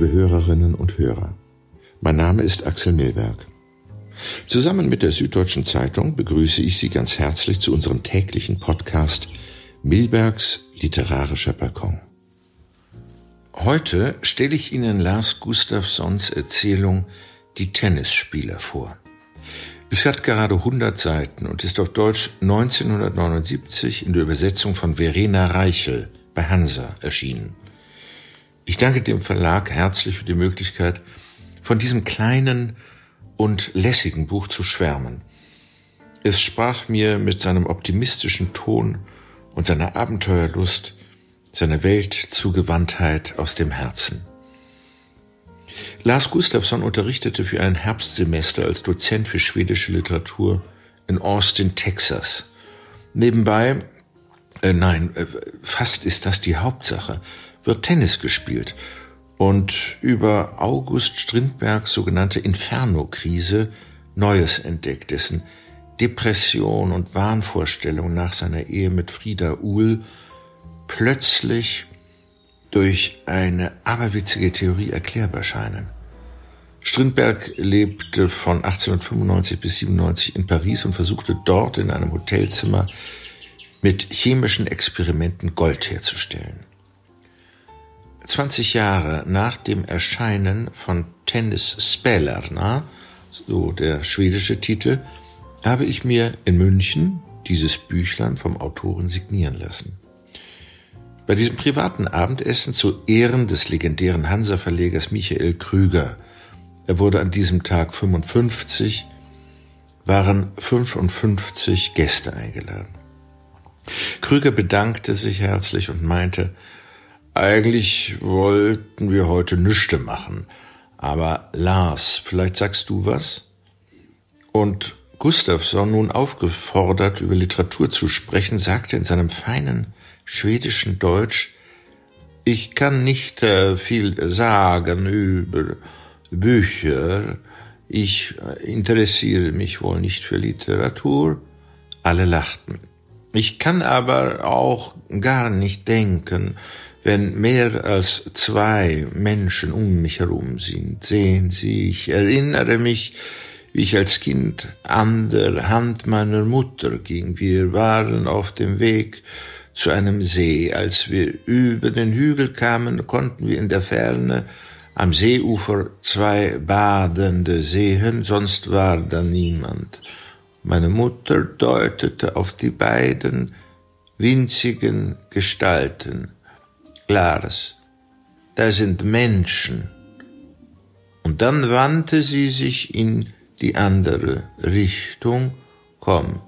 liebe Hörerinnen und Hörer. Mein Name ist Axel Milberg. Zusammen mit der Süddeutschen Zeitung begrüße ich Sie ganz herzlich zu unserem täglichen Podcast Milbergs literarischer Balkon. Heute stelle ich Ihnen Lars Gustafssons Erzählung Die Tennisspieler vor. Es hat gerade 100 Seiten und ist auf Deutsch 1979 in der Übersetzung von Verena Reichel bei Hansa erschienen. Ich danke dem Verlag herzlich für die Möglichkeit, von diesem kleinen und lässigen Buch zu schwärmen. Es sprach mir mit seinem optimistischen Ton und seiner Abenteuerlust, seiner Weltzugewandtheit aus dem Herzen. Lars Gustafsson unterrichtete für ein Herbstsemester als Dozent für schwedische Literatur in Austin, Texas. Nebenbei, äh, nein, äh, fast ist das die Hauptsache, wird Tennis gespielt und über August Strindbergs sogenannte Inferno-Krise Neues entdeckt, dessen Depression und Wahnvorstellung nach seiner Ehe mit Frieda Uhl plötzlich durch eine aberwitzige Theorie erklärbar scheinen. Strindberg lebte von 1895 bis 97 in Paris und versuchte dort in einem Hotelzimmer mit chemischen Experimenten Gold herzustellen. 20 Jahre nach dem Erscheinen von Tennis Spelarna, so der schwedische Titel, habe ich mir in München dieses Büchlein vom Autoren signieren lassen. Bei diesem privaten Abendessen zu Ehren des legendären Hansa-Verlegers Michael Krüger, er wurde an diesem Tag 55, waren 55 Gäste eingeladen. Krüger bedankte sich herzlich und meinte, eigentlich wollten wir heute Nüchte machen, aber Lars, vielleicht sagst du was? Und Gustafsson, nun aufgefordert, über Literatur zu sprechen, sagte in seinem feinen schwedischen Deutsch, ich kann nicht äh, viel sagen über Bücher, ich äh, interessiere mich wohl nicht für Literatur. Alle lachten. Ich kann aber auch gar nicht denken, wenn mehr als zwei Menschen um mich herum sind, sehen Sie, ich erinnere mich, wie ich als Kind an der Hand meiner Mutter ging. Wir waren auf dem Weg zu einem See. Als wir über den Hügel kamen, konnten wir in der Ferne am Seeufer zwei Badende sehen, sonst war da niemand. Meine Mutter deutete auf die beiden winzigen Gestalten Klares. Da sind Menschen. Und dann wandte sie sich in die andere Richtung. Komm,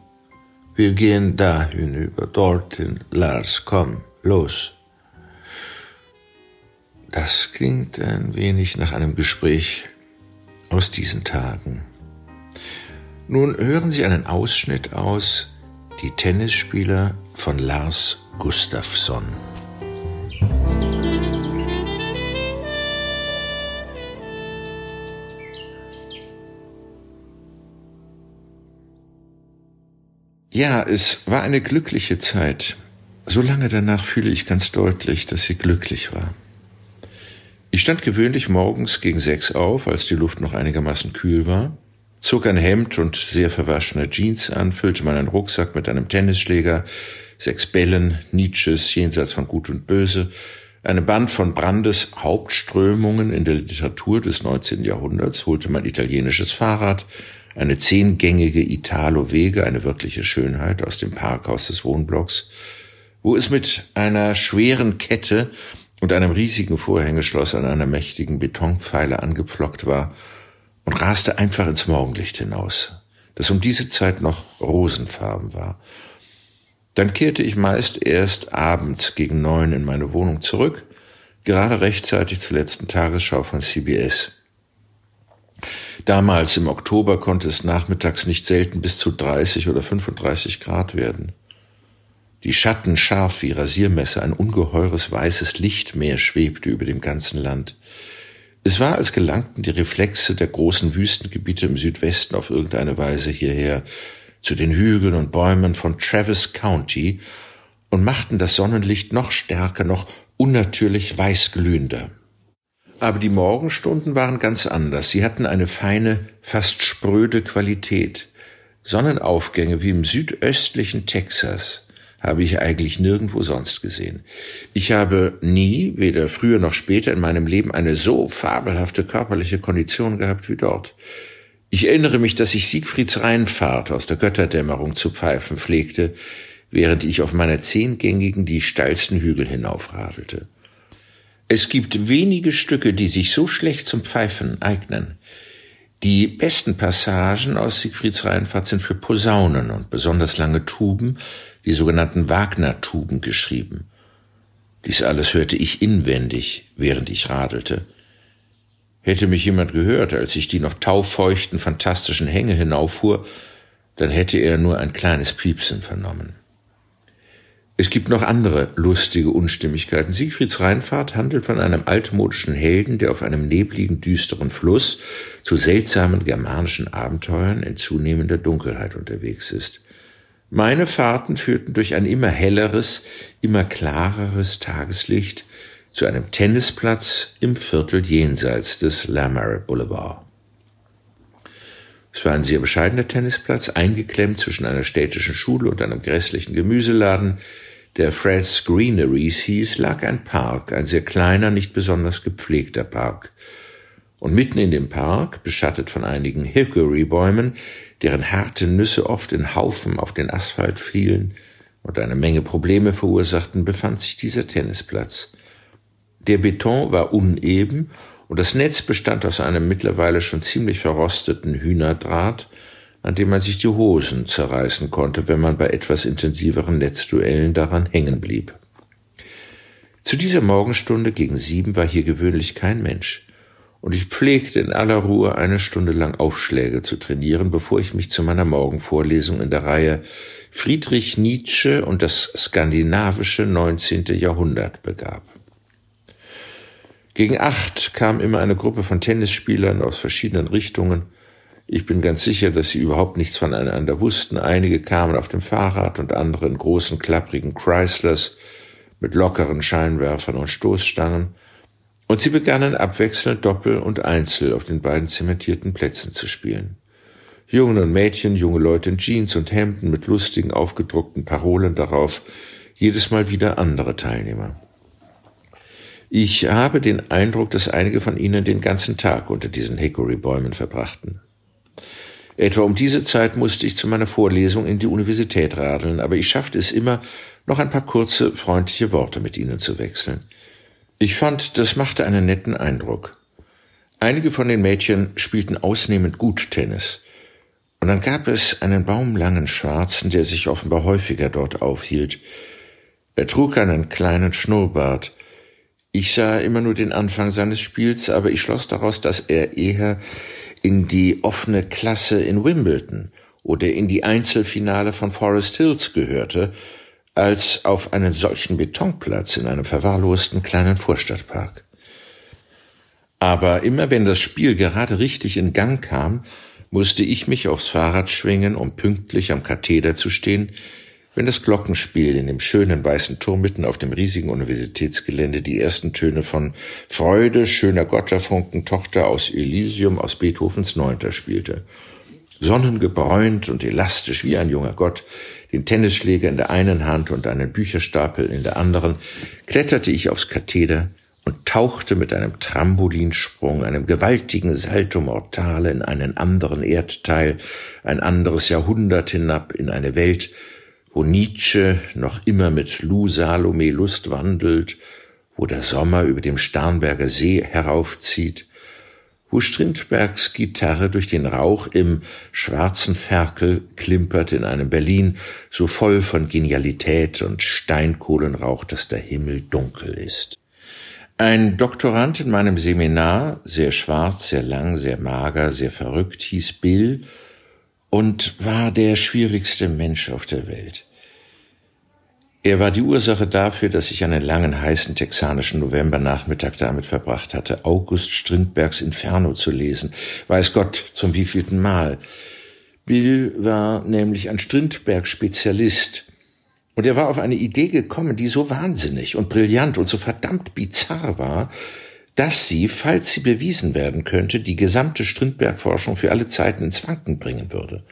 wir gehen da hinüber, dorthin. Lars, komm, los. Das klingt ein wenig nach einem Gespräch aus diesen Tagen. Nun hören Sie einen Ausschnitt aus Die Tennisspieler von Lars Gustafsson. Ja, es war eine glückliche Zeit. So lange danach fühle ich ganz deutlich, dass sie glücklich war. Ich stand gewöhnlich morgens gegen sechs auf, als die Luft noch einigermaßen kühl war, zog ein Hemd und sehr verwaschene Jeans an, füllte meinen Rucksack mit einem Tennisschläger, sechs Bällen, Nietzsches Jenseits von Gut und Böse, einem Band von Brandes Hauptströmungen in der Literatur des 19. Jahrhunderts, holte mein italienisches Fahrrad, eine zehngängige Italo-Wege, eine wirkliche Schönheit aus dem Parkhaus des Wohnblocks, wo es mit einer schweren Kette und einem riesigen Vorhängeschloss an einer mächtigen Betonpfeile angepflockt war und raste einfach ins Morgenlicht hinaus, das um diese Zeit noch rosenfarben war. Dann kehrte ich meist erst abends gegen neun in meine Wohnung zurück, gerade rechtzeitig zur letzten Tagesschau von CBS. Damals im Oktober konnte es nachmittags nicht selten bis zu 30 oder 35 Grad werden. Die Schatten scharf wie Rasiermesser, ein ungeheures weißes Lichtmeer schwebte über dem ganzen Land. Es war, als gelangten die Reflexe der großen Wüstengebiete im Südwesten auf irgendeine Weise hierher, zu den Hügeln und Bäumen von Travis County und machten das Sonnenlicht noch stärker, noch unnatürlich weißglühender. Aber die Morgenstunden waren ganz anders. Sie hatten eine feine, fast spröde Qualität. Sonnenaufgänge wie im südöstlichen Texas habe ich eigentlich nirgendwo sonst gesehen. Ich habe nie, weder früher noch später in meinem Leben, eine so fabelhafte körperliche Kondition gehabt wie dort. Ich erinnere mich, dass ich Siegfrieds Rheinfahrt aus der Götterdämmerung zu pfeifen pflegte, während ich auf meiner zehngängigen die steilsten Hügel hinaufradelte. Es gibt wenige Stücke, die sich so schlecht zum Pfeifen eignen. Die besten Passagen aus Siegfrieds Rheinfahrt sind für Posaunen und besonders lange Tuben, die sogenannten Wagner-Tuben geschrieben. Dies alles hörte ich inwendig, während ich radelte. Hätte mich jemand gehört, als ich die noch taufeuchten, fantastischen Hänge hinauffuhr, dann hätte er nur ein kleines Piepsen vernommen. Es gibt noch andere lustige Unstimmigkeiten. Siegfrieds Rheinfahrt handelt von einem altmodischen Helden, der auf einem nebligen, düsteren Fluss zu seltsamen germanischen Abenteuern in zunehmender Dunkelheit unterwegs ist. Meine Fahrten führten durch ein immer helleres, immer klareres Tageslicht zu einem Tennisplatz im Viertel jenseits des Lamar Boulevard. Es war ein sehr bescheidener Tennisplatz, eingeklemmt zwischen einer städtischen Schule und einem grässlichen Gemüseladen, der Fred's Greeneries hieß, lag ein Park, ein sehr kleiner, nicht besonders gepflegter Park. Und mitten in dem Park, beschattet von einigen Hickory-Bäumen, deren harte Nüsse oft in Haufen auf den Asphalt fielen und eine Menge Probleme verursachten, befand sich dieser Tennisplatz. Der Beton war uneben und das Netz bestand aus einem mittlerweile schon ziemlich verrosteten Hühnerdraht, an dem man sich die Hosen zerreißen konnte, wenn man bei etwas intensiveren Netzduellen daran hängen blieb. Zu dieser Morgenstunde gegen sieben war hier gewöhnlich kein Mensch und ich pflegte in aller Ruhe eine Stunde lang Aufschläge zu trainieren, bevor ich mich zu meiner Morgenvorlesung in der Reihe Friedrich Nietzsche und das skandinavische 19. Jahrhundert begab. Gegen acht kam immer eine Gruppe von Tennisspielern aus verschiedenen Richtungen. Ich bin ganz sicher, dass sie überhaupt nichts voneinander wussten. Einige kamen auf dem Fahrrad und andere in großen, klapprigen Chryslers mit lockeren Scheinwerfern und Stoßstangen und sie begannen abwechselnd Doppel und Einzel auf den beiden zementierten Plätzen zu spielen. Jungen und Mädchen, junge Leute in Jeans und Hemden mit lustigen aufgedruckten Parolen darauf, jedes Mal wieder andere Teilnehmer. Ich habe den Eindruck, dass einige von ihnen den ganzen Tag unter diesen Hickory-Bäumen verbrachten. Etwa um diese Zeit musste ich zu meiner Vorlesung in die Universität radeln, aber ich schaffte es immer, noch ein paar kurze, freundliche Worte mit ihnen zu wechseln. Ich fand, das machte einen netten Eindruck. Einige von den Mädchen spielten ausnehmend gut Tennis. Und dann gab es einen baumlangen Schwarzen, der sich offenbar häufiger dort aufhielt. Er trug einen kleinen Schnurrbart. Ich sah immer nur den Anfang seines Spiels, aber ich schloss daraus, dass er eher in die offene Klasse in Wimbledon oder in die Einzelfinale von Forest Hills gehörte, als auf einen solchen Betonplatz in einem verwahrlosten kleinen Vorstadtpark. Aber immer wenn das Spiel gerade richtig in Gang kam, musste ich mich aufs Fahrrad schwingen, um pünktlich am Katheder zu stehen, wenn das Glockenspiel in dem schönen weißen Turm mitten auf dem riesigen Universitätsgelände die ersten Töne von Freude, schöner Gotterfunken, Tochter aus Elysium aus Beethovens Neunter spielte. Sonnengebräunt und elastisch wie ein junger Gott, den Tennisschläger in der einen Hand und einen Bücherstapel in der anderen, kletterte ich aufs Katheder und tauchte mit einem Trampolinsprung, einem gewaltigen Salto Mortale in einen anderen Erdteil, ein anderes Jahrhundert hinab in eine Welt, wo Nietzsche noch immer mit Lou Salome Lust wandelt, wo der Sommer über dem Starnberger See heraufzieht, wo Strindbergs Gitarre durch den Rauch im schwarzen Ferkel klimpert in einem Berlin so voll von Genialität und Steinkohlenrauch, dass der Himmel dunkel ist. Ein Doktorand in meinem Seminar, sehr schwarz, sehr lang, sehr mager, sehr verrückt, hieß Bill und war der schwierigste Mensch auf der Welt. Er war die Ursache dafür, dass ich einen langen, heißen texanischen Novembernachmittag damit verbracht hatte, August Strindbergs Inferno zu lesen. Weiß Gott, zum wievielten Mal. Bill war nämlich ein Strindberg-Spezialist. Und er war auf eine Idee gekommen, die so wahnsinnig und brillant und so verdammt bizarr war, dass sie, falls sie bewiesen werden könnte, die gesamte Strindberg-Forschung für alle Zeiten ins Wanken bringen würde.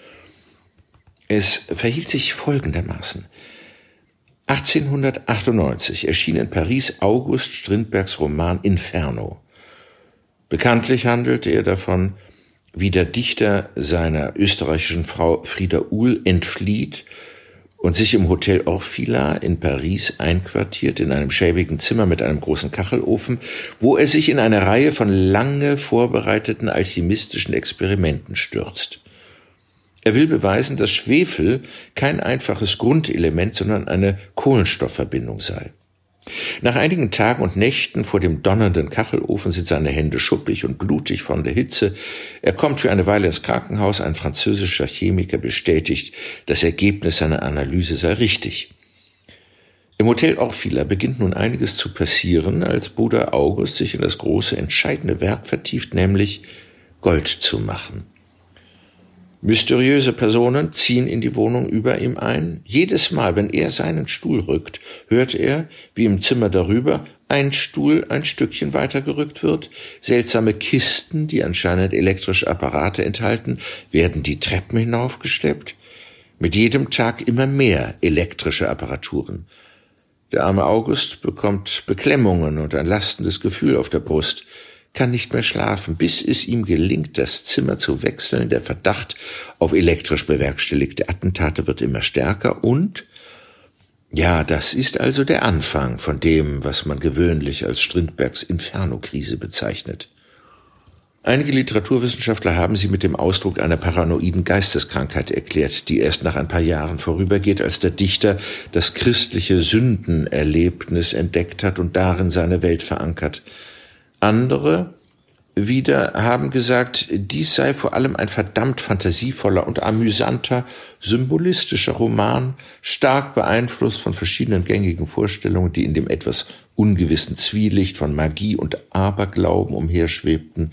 Es verhielt sich folgendermaßen. 1898 erschien in Paris August Strindbergs Roman Inferno. Bekanntlich handelte er davon, wie der Dichter seiner österreichischen Frau Frieda Uhl entflieht und sich im Hotel Orfila in Paris einquartiert, in einem schäbigen Zimmer mit einem großen Kachelofen, wo er sich in eine Reihe von lange vorbereiteten alchemistischen Experimenten stürzt. Er will beweisen, dass Schwefel kein einfaches Grundelement, sondern eine Kohlenstoffverbindung sei. Nach einigen Tagen und Nächten vor dem donnernden Kachelofen sind seine Hände schuppig und blutig von der Hitze. Er kommt für eine Weile ins Krankenhaus. Ein französischer Chemiker bestätigt, das Ergebnis seiner Analyse sei richtig. Im Hotel Orfila beginnt nun einiges zu passieren, als Bruder August sich in das große, entscheidende Werk vertieft, nämlich Gold zu machen. Mysteriöse Personen ziehen in die Wohnung über ihm ein. Jedes Mal, wenn er seinen Stuhl rückt, hört er, wie im Zimmer darüber ein Stuhl ein Stückchen weiter gerückt wird. Seltsame Kisten, die anscheinend elektrische Apparate enthalten, werden die Treppen hinaufgeschleppt. Mit jedem Tag immer mehr elektrische Apparaturen. Der arme August bekommt Beklemmungen und ein lastendes Gefühl auf der Brust kann nicht mehr schlafen, bis es ihm gelingt, das Zimmer zu wechseln. Der Verdacht auf elektrisch bewerkstelligte Attentate wird immer stärker und ja, das ist also der Anfang von dem, was man gewöhnlich als Strindbergs Inferno-Krise bezeichnet. Einige Literaturwissenschaftler haben sie mit dem Ausdruck einer paranoiden Geisteskrankheit erklärt, die erst nach ein paar Jahren vorübergeht, als der Dichter das christliche Sündenerlebnis entdeckt hat und darin seine Welt verankert. Andere wieder haben gesagt, dies sei vor allem ein verdammt fantasievoller und amüsanter, symbolistischer Roman, stark beeinflusst von verschiedenen gängigen Vorstellungen, die in dem etwas ungewissen Zwielicht von Magie und Aberglauben umherschwebten,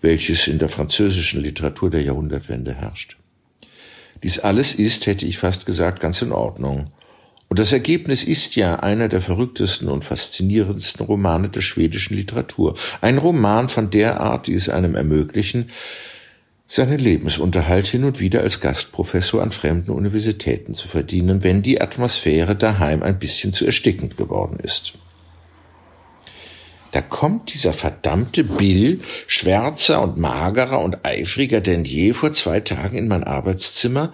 welches in der französischen Literatur der Jahrhundertwende herrscht. Dies alles ist, hätte ich fast gesagt, ganz in Ordnung und das Ergebnis ist ja einer der verrücktesten und faszinierendsten Romane der schwedischen Literatur. Ein Roman von der Art, die es einem ermöglichen, seinen Lebensunterhalt hin und wieder als Gastprofessor an fremden Universitäten zu verdienen, wenn die Atmosphäre daheim ein bisschen zu erstickend geworden ist. Da kommt dieser verdammte Bill, schwärzer und magerer und eifriger denn je, vor zwei Tagen in mein Arbeitszimmer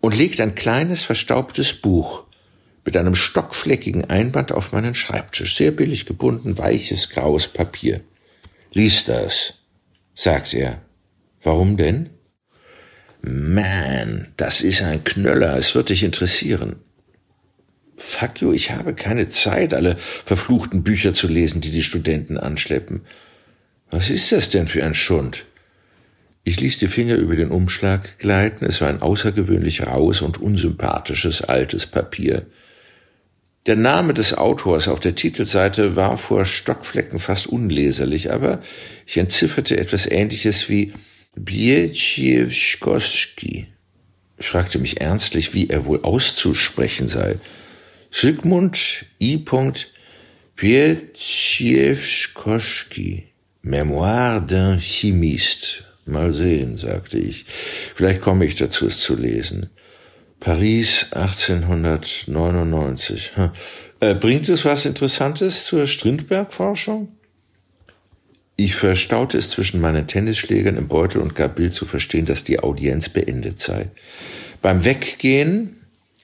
und legt ein kleines verstaubtes Buch mit einem stockfleckigen Einband auf meinen Schreibtisch, sehr billig gebunden, weiches graues Papier. Lies das, sagt er. Warum denn? Man, das ist ein Knöller, es wird dich interessieren. Fuck you, ich habe keine Zeit, alle verfluchten Bücher zu lesen, die die Studenten anschleppen. Was ist das denn für ein Schund? Ich ließ die Finger über den Umschlag gleiten, es war ein außergewöhnlich raues und unsympathisches altes Papier. Der Name des Autors auf der Titelseite war vor Stockflecken fast unleserlich, aber ich entzifferte etwas Ähnliches wie Bieciewskoski. Ich fragte mich ernstlich, wie er wohl auszusprechen sei. Sigmund I. Bieciewskoski, Memoire d'un Chimiste. Mal sehen, sagte ich. Vielleicht komme ich dazu, es zu lesen. Paris 1899. Äh, bringt es was Interessantes zur Strindberg-Forschung? Ich verstaute es zwischen meinen Tennisschlägern im Beutel und gab Bill zu verstehen, dass die Audienz beendet sei. Beim Weggehen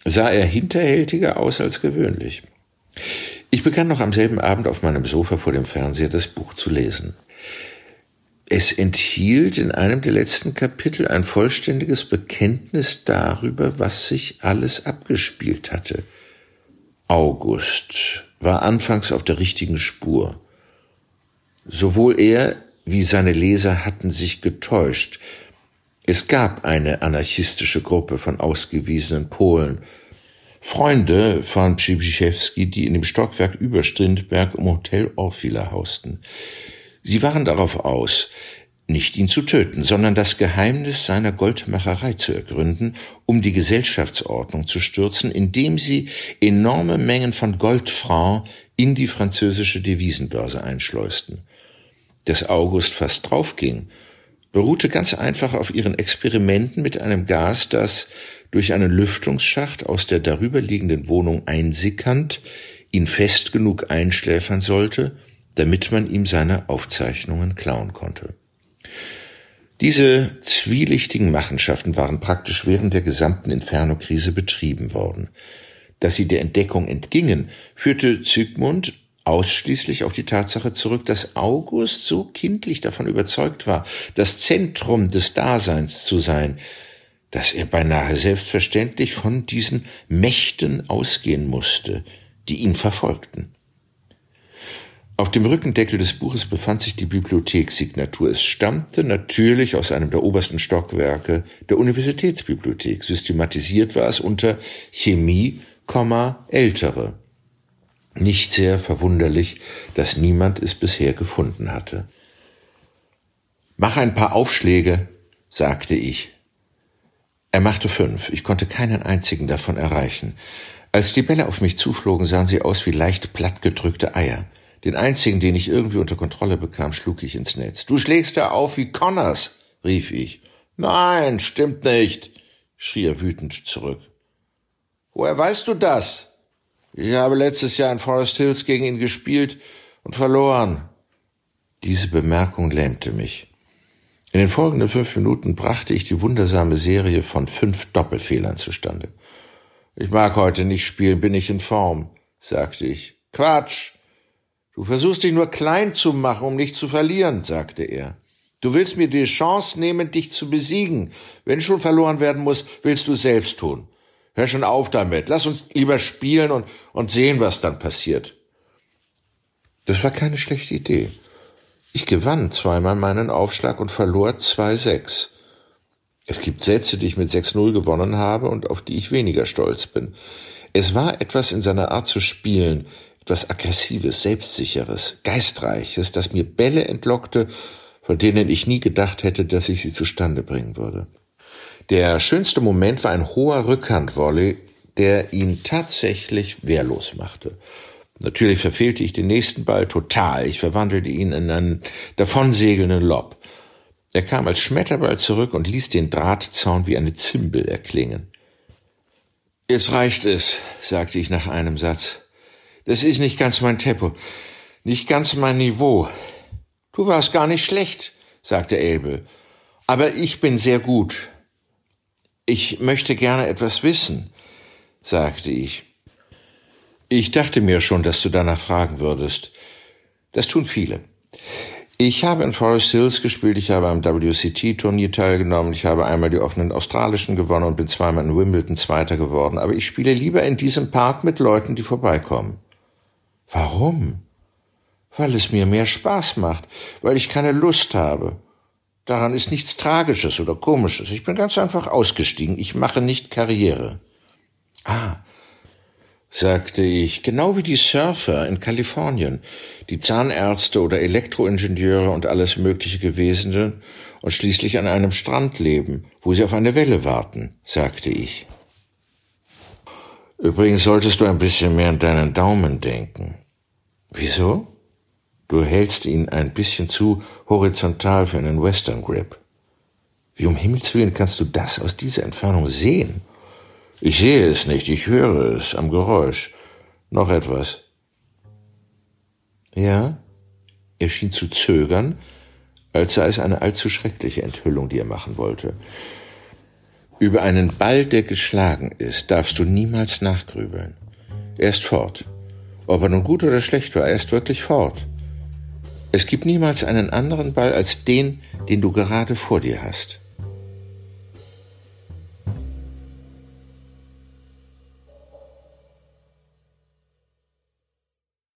sah er hinterhältiger aus als gewöhnlich. Ich begann noch am selben Abend auf meinem Sofa vor dem Fernseher das Buch zu lesen. Es enthielt in einem der letzten Kapitel ein vollständiges Bekenntnis darüber, was sich alles abgespielt hatte. August war anfangs auf der richtigen Spur. Sowohl er wie seine Leser hatten sich getäuscht. Es gab eine anarchistische Gruppe von ausgewiesenen Polen, Freunde von Przybyszewski, die in dem Stockwerk über Strindberg im Hotel Orfila hausten. Sie waren darauf aus, nicht ihn zu töten, sondern das Geheimnis seiner Goldmacherei zu ergründen, um die Gesellschaftsordnung zu stürzen, indem sie enorme Mengen von Goldfranc in die französische Devisenbörse einschleusten. dass August fast draufging, beruhte ganz einfach auf ihren Experimenten mit einem Gas, das durch einen Lüftungsschacht aus der darüberliegenden Wohnung einsickernd ihn fest genug einschläfern sollte, damit man ihm seine Aufzeichnungen klauen konnte. Diese zwielichtigen Machenschaften waren praktisch während der gesamten Inferno-Krise betrieben worden. Dass sie der Entdeckung entgingen, führte Zygmunt ausschließlich auf die Tatsache zurück, dass August so kindlich davon überzeugt war, das Zentrum des Daseins zu sein, dass er beinahe selbstverständlich von diesen Mächten ausgehen musste, die ihn verfolgten. Auf dem Rückendeckel des Buches befand sich die Bibliothekssignatur. Es stammte natürlich aus einem der obersten Stockwerke der Universitätsbibliothek. Systematisiert war es unter Chemie, ältere. Nicht sehr verwunderlich, dass niemand es bisher gefunden hatte. Mach ein paar Aufschläge, sagte ich. Er machte fünf. Ich konnte keinen einzigen davon erreichen. Als die Bälle auf mich zuflogen, sahen sie aus wie leicht plattgedrückte Eier. Den einzigen, den ich irgendwie unter Kontrolle bekam, schlug ich ins Netz. Du schlägst da auf wie Connors, rief ich. Nein, stimmt nicht, schrie er wütend zurück. Woher weißt du das? Ich habe letztes Jahr in Forest Hills gegen ihn gespielt und verloren. Diese Bemerkung lähmte mich. In den folgenden fünf Minuten brachte ich die wundersame Serie von fünf Doppelfehlern zustande. Ich mag heute nicht spielen, bin ich in Form, sagte ich. Quatsch, Du versuchst dich nur klein zu machen, um nicht zu verlieren, sagte er. Du willst mir die Chance nehmen, dich zu besiegen. Wenn schon verloren werden muss, willst du selbst tun. Hör schon auf damit. Lass uns lieber spielen und, und sehen, was dann passiert. Das war keine schlechte Idee. Ich gewann zweimal meinen Aufschlag und verlor 2-6. Es gibt Sätze, die ich mit 6-0 gewonnen habe und auf die ich weniger stolz bin. Es war etwas in seiner Art zu spielen, etwas Aggressives, Selbstsicheres, Geistreiches, das mir Bälle entlockte, von denen ich nie gedacht hätte, dass ich sie zustande bringen würde. Der schönste Moment war ein hoher Rückhandvolley, der ihn tatsächlich wehrlos machte. Natürlich verfehlte ich den nächsten Ball total. Ich verwandelte ihn in einen davonsegelnden Lob. Er kam als Schmetterball zurück und ließ den Drahtzaun wie eine Zimbel erklingen. Jetzt reicht es, sagte ich nach einem Satz. Das ist nicht ganz mein Tempo, nicht ganz mein Niveau. Du warst gar nicht schlecht, sagte Abel. Aber ich bin sehr gut. Ich möchte gerne etwas wissen, sagte ich. Ich dachte mir schon, dass du danach fragen würdest. Das tun viele. Ich habe in Forest Hills gespielt, ich habe am WCT-Turnier teilgenommen, ich habe einmal die offenen australischen gewonnen und bin zweimal in Wimbledon Zweiter geworden, aber ich spiele lieber in diesem Park mit Leuten, die vorbeikommen. Warum? Weil es mir mehr Spaß macht, weil ich keine Lust habe. Daran ist nichts Tragisches oder Komisches. Ich bin ganz einfach ausgestiegen. Ich mache nicht Karriere. Ah, sagte ich, genau wie die Surfer in Kalifornien, die Zahnärzte oder Elektroingenieure und alles Mögliche gewesen sind und schließlich an einem Strand leben, wo sie auf eine Welle warten, sagte ich. Übrigens solltest du ein bisschen mehr an deinen Daumen denken. Wieso? Du hältst ihn ein bisschen zu horizontal für einen Western Grip. Wie um Himmels Willen kannst du das aus dieser Entfernung sehen? Ich sehe es nicht, ich höre es am Geräusch. Noch etwas. Ja? Er schien zu zögern, als sei es eine allzu schreckliche Enthüllung, die er machen wollte. Über einen Ball, der geschlagen ist, darfst du niemals nachgrübeln. Er ist fort. Ob er nun gut oder schlecht war, er ist wirklich fort. Es gibt niemals einen anderen Ball als den, den du gerade vor dir hast.